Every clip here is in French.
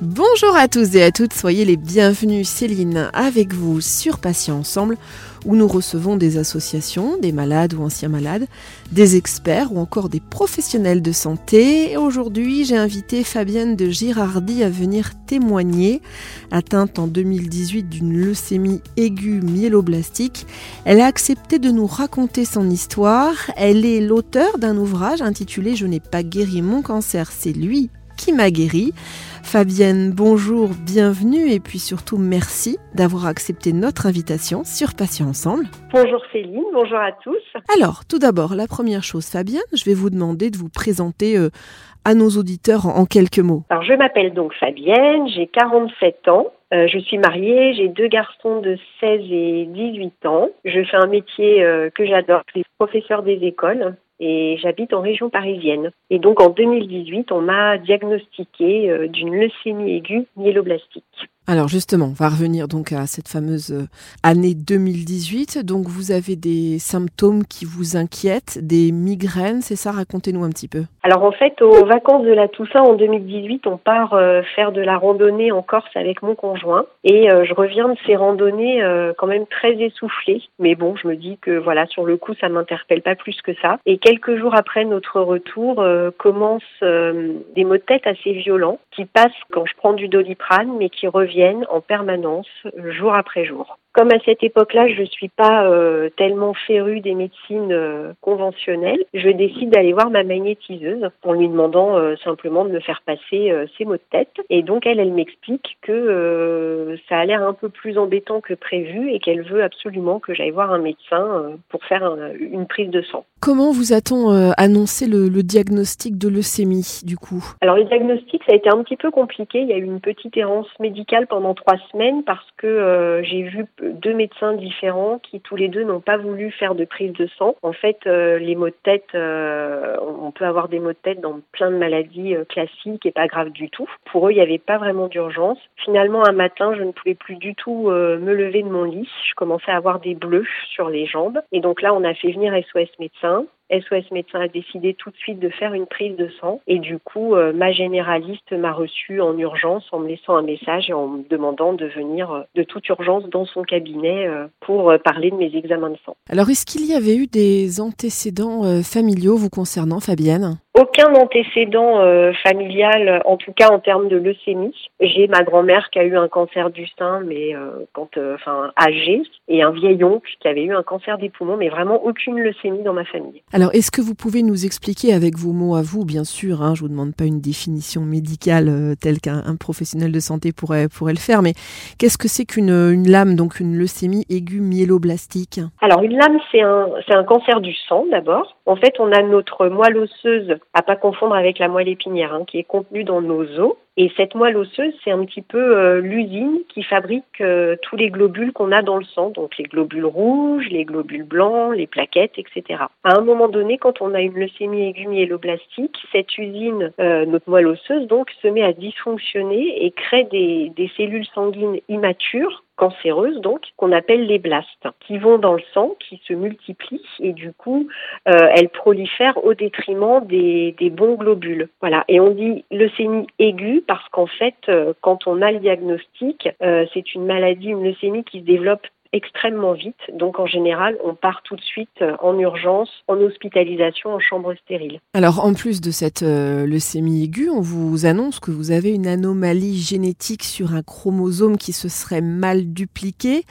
Bonjour à tous et à toutes, soyez les bienvenus. Céline avec vous sur Patients Ensemble, où nous recevons des associations, des malades ou anciens malades, des experts ou encore des professionnels de santé. Aujourd'hui, j'ai invité Fabienne de Girardi à venir témoigner. Atteinte en 2018 d'une leucémie aiguë myéloblastique, elle a accepté de nous raconter son histoire. Elle est l'auteur d'un ouvrage intitulé Je n'ai pas guéri mon cancer, c'est lui qui m'a guéri. Fabienne, bonjour, bienvenue et puis surtout merci d'avoir accepté notre invitation sur Patients Ensemble. Bonjour Céline, bonjour à tous. Alors, tout d'abord, la première chose, Fabienne, je vais vous demander de vous présenter euh, à nos auditeurs en, en quelques mots. Alors je m'appelle donc Fabienne, j'ai 47 ans. Euh, je suis mariée, j'ai deux garçons de 16 et 18 ans. Je fais un métier euh, que j'adore, je suis professeur des écoles et j'habite en région parisienne. Et donc en 2018, on m'a diagnostiqué euh, d'une leucémie aiguë myéloblastique. Alors justement, on va revenir donc à cette fameuse euh, année 2018. Donc vous avez des symptômes qui vous inquiètent, des migraines, c'est ça? Racontez-nous un petit peu. Alors en fait, aux vacances de la Toussaint en 2018, on part euh, faire de la randonnée en Corse avec mon conjoint et euh, je reviens de ces randonnées quand même très essoufflée. Mais bon, je me dis que voilà, sur le coup, ça m'interpelle pas plus que ça. Et quelques jours après notre retour, commencent des maux de tête assez violents qui passent quand je prends du doliprane, mais qui reviennent en permanence, jour après jour. Comme à cette époque-là, je ne suis pas euh, tellement férue des médecines euh, conventionnelles, je décide d'aller voir ma magnétiseuse en lui demandant euh, simplement de me faire passer ces maux de tête. Et donc elle, elle m'explique que ça a l'air un peu plus embêtant que prévu et qu'elle veut absolument que j'aille voir un médecin pour faire un- une prise de sang. Comment vous a-t-on annoncé le, le diagnostic de leucémie du coup? Alors le diagnostic, ça a été un petit peu compliqué. Il y a eu une petite errance médicale pendant trois semaines parce que j'ai vu deux médecins différents qui tous les deux n'ont pas voulu faire de prise de sang. En fait, euh, les maux de tête, euh, on peut avoir des maux de tête dans plein de maladies euh, classiques et pas graves du tout. Pour eux, il n'y avait pas vraiment d'urgence. Finalement, un matin, je ne pouvais plus du tout me lever de mon lit. Je commençais à avoir des bleus sur les jambes. Et donc là, on a fait venir SOS médecin. SOS médecin a décidé tout de suite de faire une prise de sang et du coup euh, ma généraliste m'a reçue en urgence en me laissant un message et en me demandant de venir euh, de toute urgence dans son cabinet euh, pour parler de mes examens de sang. Alors est-ce qu'il y avait eu des antécédents familiaux vous concernant Fabienne? Aucun antécédent euh, familial, en tout cas en termes de leucémie. J'ai ma grand-mère qui a eu un cancer du sein, mais euh, quand, euh, enfin, âgée, et un vieil oncle qui avait eu un cancer des poumons, mais vraiment aucune leucémie dans ma famille. Alors, est-ce que vous pouvez nous expliquer avec vos mots à vous, bien sûr, hein, je vous demande pas une définition médicale telle qu'un un professionnel de santé pourrait, pourrait le faire, mais qu'est-ce que c'est qu'une une lame, donc une leucémie aiguë myéloblastique Alors une lame, c'est un, c'est un cancer du sang d'abord. En fait, on a notre moelle osseuse, à pas confondre avec la moelle épinière, hein, qui est contenue dans nos os. Et cette moelle osseuse, c'est un petit peu euh, l'usine qui fabrique euh, tous les globules qu'on a dans le sang, donc les globules rouges, les globules blancs, les plaquettes, etc. À un moment donné, quand on a une leucémie aiguë myéloblastique, cette usine, euh, notre moelle osseuse, donc, se met à dysfonctionner et crée des, des cellules sanguines immatures cancéreuses donc qu'on appelle les blastes qui vont dans le sang qui se multiplient et du coup euh, elles prolifèrent au détriment des, des bons globules. Voilà. Et on dit leucémie aiguë parce qu'en fait euh, quand on a le diagnostic euh, c'est une maladie une leucémie qui se développe extrêmement vite. Donc en général, on part tout de suite euh, en urgence, en hospitalisation, en chambre stérile. Alors, en plus de cette euh, leucémie aiguë, on vous annonce que vous avez une anomalie génétique sur un chromosome qui se serait mal dupliqué.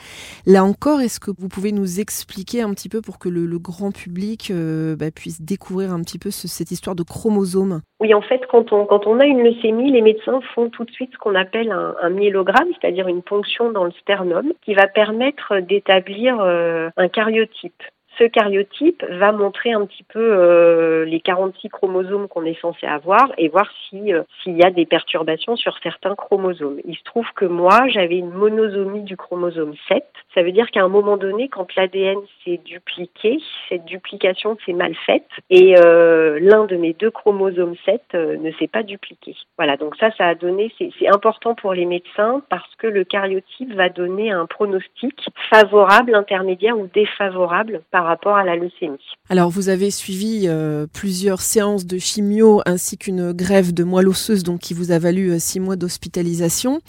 Là encore, est-ce que vous pouvez nous expliquer un petit peu pour que le, le grand public euh, bah, puisse découvrir un petit peu ce- cette histoire de chromosome? Oui, en fait, quand on, quand on a une leucémie, les médecins font tout de suite ce qu'on appelle un, un myélogramme, c'est-à-dire une ponction dans le sternum, qui va permettre d'établir euh, un cariotype. Ce cariotype va montrer un petit peu euh, les 46 chromosomes qu'on est censé avoir et voir si euh, s'il y a des perturbations sur certains chromosomes. Il se trouve que moi, j'avais une monosomie du chromosome 7. Ça veut dire qu'à un moment donné, quand l'ADN s'est dupliqué, cette duplication s'est mal faite et euh, l'un de mes deux chromosomes 7 euh, ne s'est pas dupliqué. Voilà, donc ça, ça a donné, c'est important pour les médecins parce que le cariotype va donner un pronostic favorable, intermédiaire ou défavorable par rapport à la leucémie. Alors vous avez suivi euh, plusieurs séances de chimio ainsi qu'une grève de moelle osseuse donc qui vous a valu euh, six mois d'hospitalisation.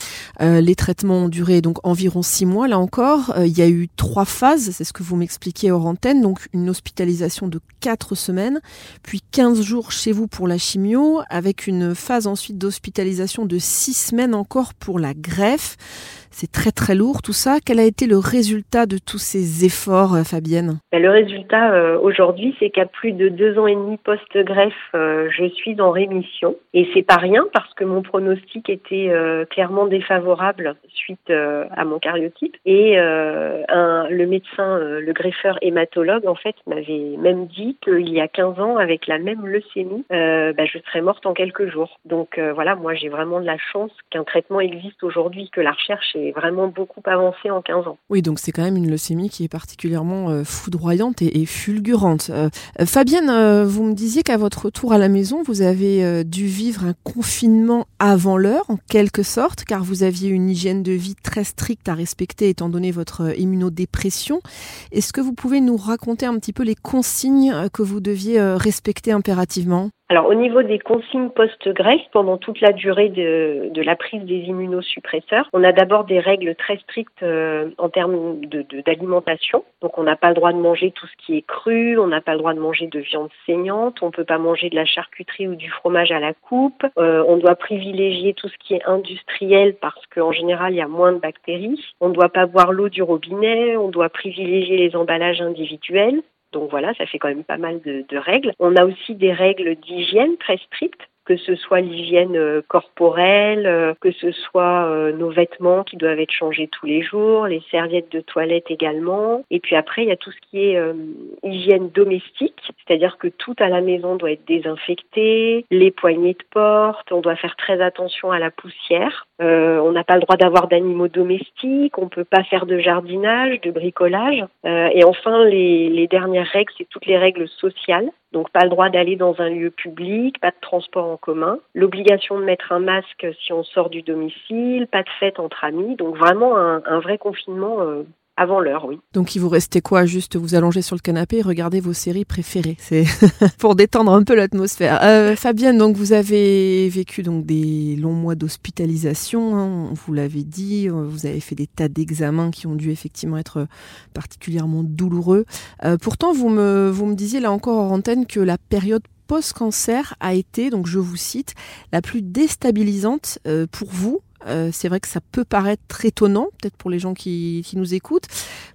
Euh, les traitements ont duré donc environ six mois là encore. il y a eu trois phases, c'est ce que vous m'expliquiez hors antenne, donc une hospitalisation de quatre semaines, puis 15 jours chez vous pour la chimio, avec une phase ensuite d'hospitalisation de six semaines encore pour la greffe. C'est très très lourd tout ça. Quel a été le résultat de tous ces efforts, euh, Fabienne? Ben, Le résultat euh, aujourd'hui, c'est qu'à plus de deux ans et demi post-greffe, euh, je suis en rémission. Et c'est pas rien parce que mon pronostic était clairement défavorable suite à mon cariotype. Et le médecin, le greffeur hématologue, en fait, m'avait même dit qu'il y a 15 ans, avec la même leucémie, ben, je serais morte en quelques jours. Donc voilà, moi j'ai vraiment de la chance qu'un traitement existe aujourd'hui, que la recherche vraiment beaucoup avancé en 15 ans. Oui, donc c'est quand même une leucémie qui est particulièrement euh, foudroyante et, fulgurante. Euh, euh, Fabienne, vous me disiez qu'à votre retour à la maison, vous avez dû vivre un confinement avant l'heure, en quelque sorte, car vous aviez une hygiène de vie très stricte à respecter étant donné votre immunodépression. Est-ce que vous pouvez nous raconter un petit peu les consignes que vous deviez respecter impérativement? Alors au niveau des consignes post-greffe, pendant toute la durée de, de, la prise des immunosuppresseurs, on a d'abord des règles très strictes euh, en termes d'alimentation. De, Donc on n'a pas le droit de manger tout ce qui est cru, on n'a pas le droit de manger de viande saignante, on ne peut pas manger de la charcuterie ou du fromage à la coupe. Euh, on doit privilégier tout ce qui est industriel parce qu'en général il y a moins de bactéries. On ne doit pas boire l'eau du robinet, on doit privilégier les emballages individuels. Donc voilà, ça fait quand même pas mal de, de règles. On a aussi des règles d'hygiène très strictes que ce soit l'hygiène euh, corporelle, euh, que ce soit euh, nos vêtements qui doivent être changés tous les jours, les serviettes de toilette également. Et puis après, il y a tout ce qui est hygiène domestique, c'est-à-dire que tout à la maison doit être désinfecté, les poignées de porte, on doit faire très attention à la poussière. on n'a pas le droit d'avoir d'animaux domestiques, on peut pas faire de jardinage, de bricolage. et enfin, les, les dernières règles, c'est toutes les règles sociales. Donc pas le droit d'aller dans un lieu public, pas de transport en commun, l'obligation de mettre un masque si on sort du domicile, pas de fête entre amis. Donc vraiment un, vrai confinement euh, avant l'heure, oui. Donc il vous restait quoi? Juste vous allonger sur le canapé et regarder vos séries préférées. C'est pour détendre un peu l'atmosphère. Euh, Fabienne, donc vous avez vécu donc des longs mois d'hospitalisation. Hein, vous l'avez dit. Vous avez fait des tas d'examens qui ont dû effectivement être particulièrement douloureux. Euh, pourtant, vous me vous me disiez là encore en antenne que la période post-cancer a été, donc je vous cite, la plus déstabilisante euh, pour vous euh, c'est vrai que ça peut paraître étonnant, peut-être pour les gens qui, qui, nous écoutent.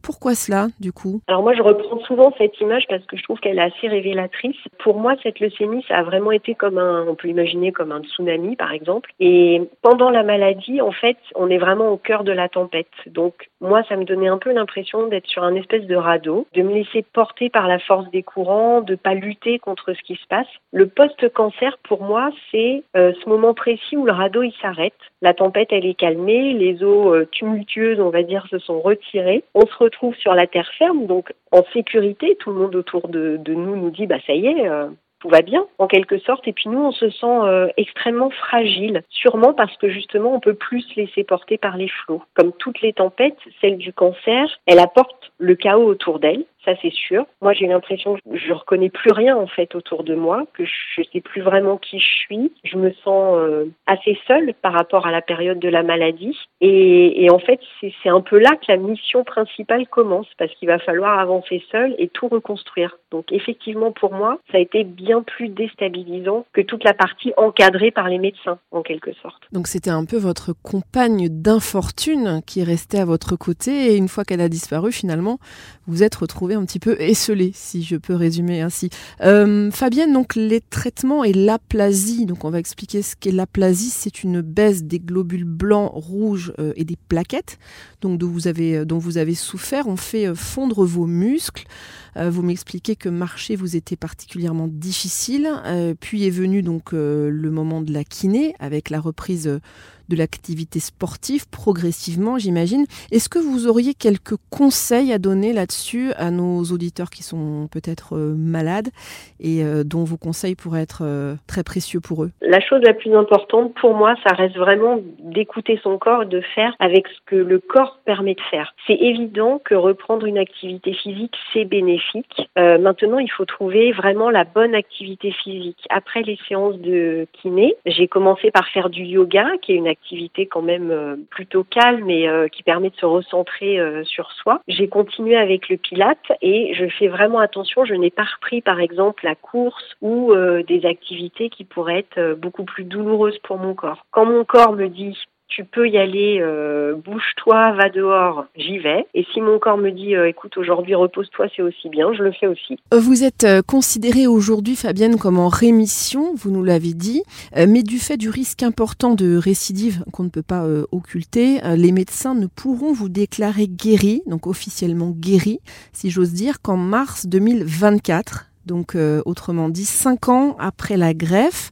Pourquoi cela, du coup? Alors moi, je reprends souvent cette image parce que je trouve qu'elle est assez révélatrice. Pour moi, cette leucémie, ça a vraiment été comme un, on peut imaginer comme un tsunami, par exemple. Et pendant la maladie, en fait, on est vraiment au cœur de la tempête. Donc moi, ça me donnait un peu l'impression d'être sur un espèce de radeau, de me laisser porter par la force des courants, de pas lutter contre ce qui se passe. Le post-cancer, pour moi, c'est euh, ce moment précis où le radeau il s'arrête, la tempête elle est calmée, les eaux euh, tumultueuses, on va dire, se sont retirées. On se retrouve sur la terre ferme, donc en sécurité. Tout le monde autour de, nous nous dit, bah ça y est. Euh, tout va bien en quelque sorte et puis nous on se sent euh, extrêmement fragile sûrement parce que justement on peut plus se laisser porter par les flots comme toutes les tempêtes celle du cancer elle apporte le chaos autour d'elle ça c'est sûr. Moi j'ai l'impression que je reconnais plus rien en fait autour de moi, que je sais plus vraiment qui je suis. Je me sens euh, assez seule par rapport à la période de la maladie. Et, et en fait c'est un peu là que la mission principale commence parce qu'il va falloir avancer seul et tout reconstruire. Donc effectivement pour moi ça a été bien plus déstabilisant que toute la partie encadrée par les médecins en quelque sorte. Donc c'était un peu votre compagne d'infortune qui restait à votre côté et une fois qu'elle a disparu finalement vous êtes retrouvé un petit peu esselé, si je peux résumer ainsi. Euh, Fabienne, donc les traitements et l'aplasie, donc on va expliquer ce qu'est l'aplasie, c'est une baisse des globules blancs, rouges euh, et des plaquettes, donc dont vous avez, euh, souffert. On fait fondre vos muscles. vous m'expliquez que marcher vous était particulièrement difficile. puis est venu donc le moment de la kiné avec la reprise de l'activité sportive progressivement, j'imagine. Est-ce que vous auriez quelques conseils à donner là-dessus à nos auditeurs qui sont peut-être euh, malades et euh, dont vos conseils pourraient être euh, très précieux pour eux? La chose la plus importante pour moi, ça reste vraiment d'écouter son corps de faire avec ce que le corps permet de faire. C'est évident que reprendre une activité physique, c'est bénéfique. Maintenant, il faut trouver vraiment la bonne activité physique. Après les séances de kiné, j'ai commencé par faire du yoga, qui est une activité quand même euh, plutôt calme et euh, qui permet de se recentrer euh, sur soi. J'ai continué avec le pilate et je fais vraiment attention. Je n'ai pas repris, par exemple, la course ou des activités qui pourraient être beaucoup plus douloureuses pour mon corps. Quand mon corps me dit tu peux y aller, euh, bouge-toi, va dehors, j'y vais. Et si mon corps me dit, euh, écoute, aujourd'hui repose-toi, c'est aussi bien, je le fais aussi. Vous êtes euh, considérée aujourd'hui, Fabienne, comme en rémission, vous nous l'avez dit, euh, mais du fait du risque important de récidive qu'on ne peut pas euh, occulter, euh, les médecins ne pourront vous déclarer guéri, donc officiellement guéri, si j'ose dire, qu'en mars 2024. Donc, euh, autrement dit, cinq ans après la greffe.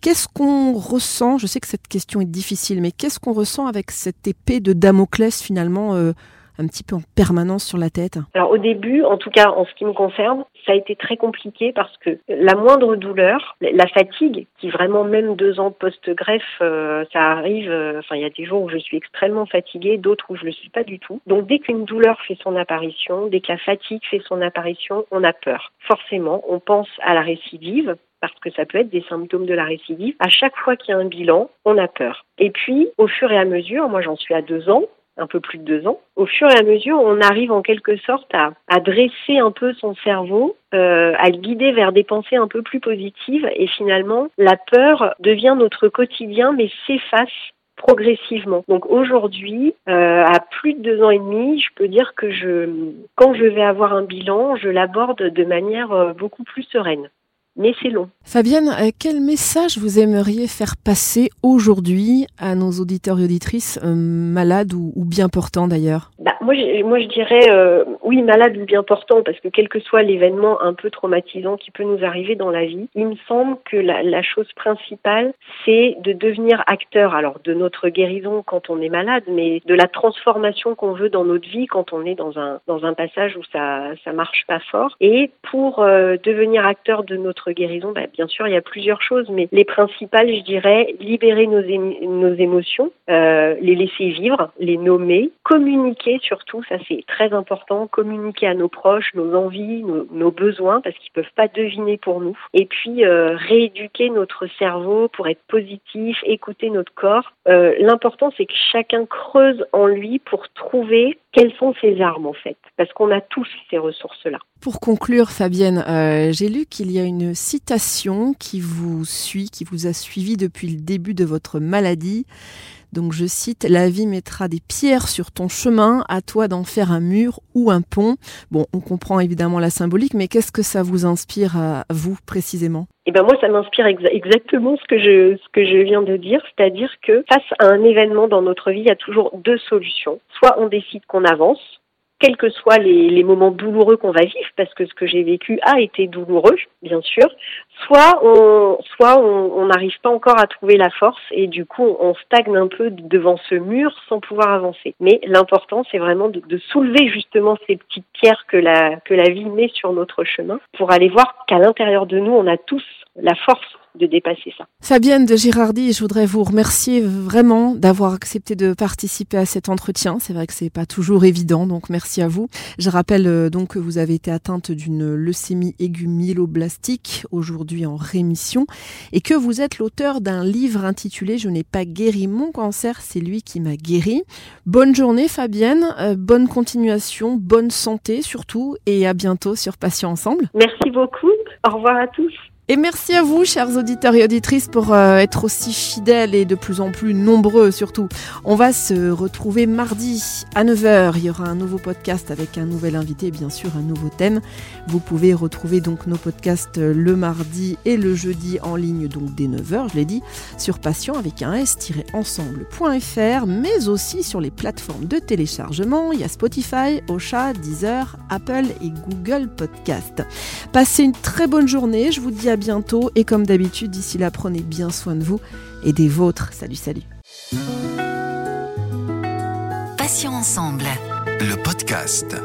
Qu'est-ce qu'on ressent? Je sais que cette question est difficile, mais qu'est-ce qu'on ressent avec cette épée de Damoclès finalement euh, un petit peu en permanence sur la tête Alors au début, en tout cas en ce qui me concerne, ça a été très compliqué parce que la moindre douleur, la fatigue, qui vraiment même deux ans post-greffe, euh, ça arrive, euh, enfin il y a des jours où je suis extrêmement fatiguée, d'autres où je le suis pas du tout. Donc dès qu'une douleur fait son apparition, dès que la fatigue fait son apparition, on a peur. Forcément, on pense à la récidive, parce que ça peut être des symptômes de la récidive. À chaque fois qu'il y a un bilan, on a peur. Et puis, au fur et à mesure, moi j'en suis à deux ans, un peu plus de deux ans, au fur et à mesure, on arrive en quelque sorte à, à dresser un peu son cerveau, euh, à le guider vers des pensées un peu plus positives, et finalement, la peur devient notre quotidien, mais s'efface progressivement. Donc aujourd'hui, euh, à plus de deux ans et demi, je peux dire que je, quand je vais avoir un bilan, je l'aborde de manière euh, beaucoup plus sereine. Mais c'est long. Fabienne, euh, quel message vous aimeriez faire passer aujourd'hui à nos auditeurs et auditrices euh, malades ou, ou bien portants d'ailleurs? Bah, moi, je, moi, je dirais euh, oui, malade ou bien portant, parce que quel que soit l'événement un peu traumatisant qui peut nous arriver dans la vie, il me semble que la, la chose principale, c'est de devenir acteur, alors de notre guérison quand on est malade, mais de la transformation qu'on veut dans notre vie quand on est dans un dans un passage où ça ça marche pas fort. Et pour euh, devenir acteur de notre guérison, bah, bien sûr, il y a plusieurs choses, mais les principales, je dirais, libérer nos, émo- nos émotions, euh, les laisser vivre, les nommer, communiquer surtout, ça c'est très important, communiquer à nos proches nos envies, nos, besoins, parce qu'ils peuvent pas deviner pour nous. Et puis euh, rééduquer notre cerveau pour être positif, écouter notre corps. Euh, L'important c'est que chacun creuse en lui pour trouver quelles sont ses armes en fait, parce qu'on a tous ces ressources-là. Pour conclure, Fabienne, euh, j'ai lu qu'il y a une citation qui vous suit, qui vous a suivi depuis le début de votre maladie. Donc je cite, La vie mettra des pierres sur ton chemin, à toi d'en faire un mur ou un pont. Bon, on comprend évidemment la symbolique, mais qu'est-ce que ça vous inspire à vous précisément? Et ben moi, ça m'inspire exa- exactement ce que je ce que je viens de dire, c'est-à-dire que face à un événement dans notre vie, il y a toujours deux solutions. Soit on décide qu'on avance, quels que soient les, moments douloureux qu'on va vivre, parce que ce que j'ai vécu a été douloureux, bien sûr. Soit on soit on on n'arrive pas encore à trouver la force et du coup on stagne un peu devant ce mur sans pouvoir avancer. Mais l'important, c'est vraiment de, de soulever justement ces petites pierres que la que la vie met sur notre chemin pour aller voir qu'à l'intérieur de nous, on a tous la force de dépasser ça. Fabienne de Girardi, je voudrais vous remercier vraiment d'avoir accepté de participer à cet entretien. C'est vrai que c'est pas toujours évident, donc merci à vous. Je rappelle euh, donc que vous avez été atteinte d'une leucémie aiguë myéloblastique, aujourd'hui en rémission, et que vous êtes l'auteur d'un livre intitulé Je n'ai pas guéri mon cancer, c'est lui qui m'a guéri. Bonne journée Fabienne, euh, bonne continuation, bonne santé surtout, et à bientôt sur Patients Ensemble. Merci beaucoup. Au revoir à tous. Et merci à vous, chers auditeurs et auditrices, pour euh, être aussi fidèles et de plus en plus nombreux surtout. On va se retrouver mardi à 9h. Il y aura un nouveau podcast avec un nouvel invité bien sûr un nouveau thème. Vous pouvez retrouver donc nos podcasts euh, le mardi et le jeudi en ligne, donc dès 9h, je l'ai dit, sur patient avec un s-ensemble.fr, mais aussi sur les plateformes de téléchargement. Il y a Spotify, Ocha, Deezer, Apple et Google Podcast. Passez une très bonne journée, je vous dis à bientôt et comme d'habitude, d'ici là, prenez bien soin de vous et des vôtres. Salut, salut. Passions ensemble. Le podcast.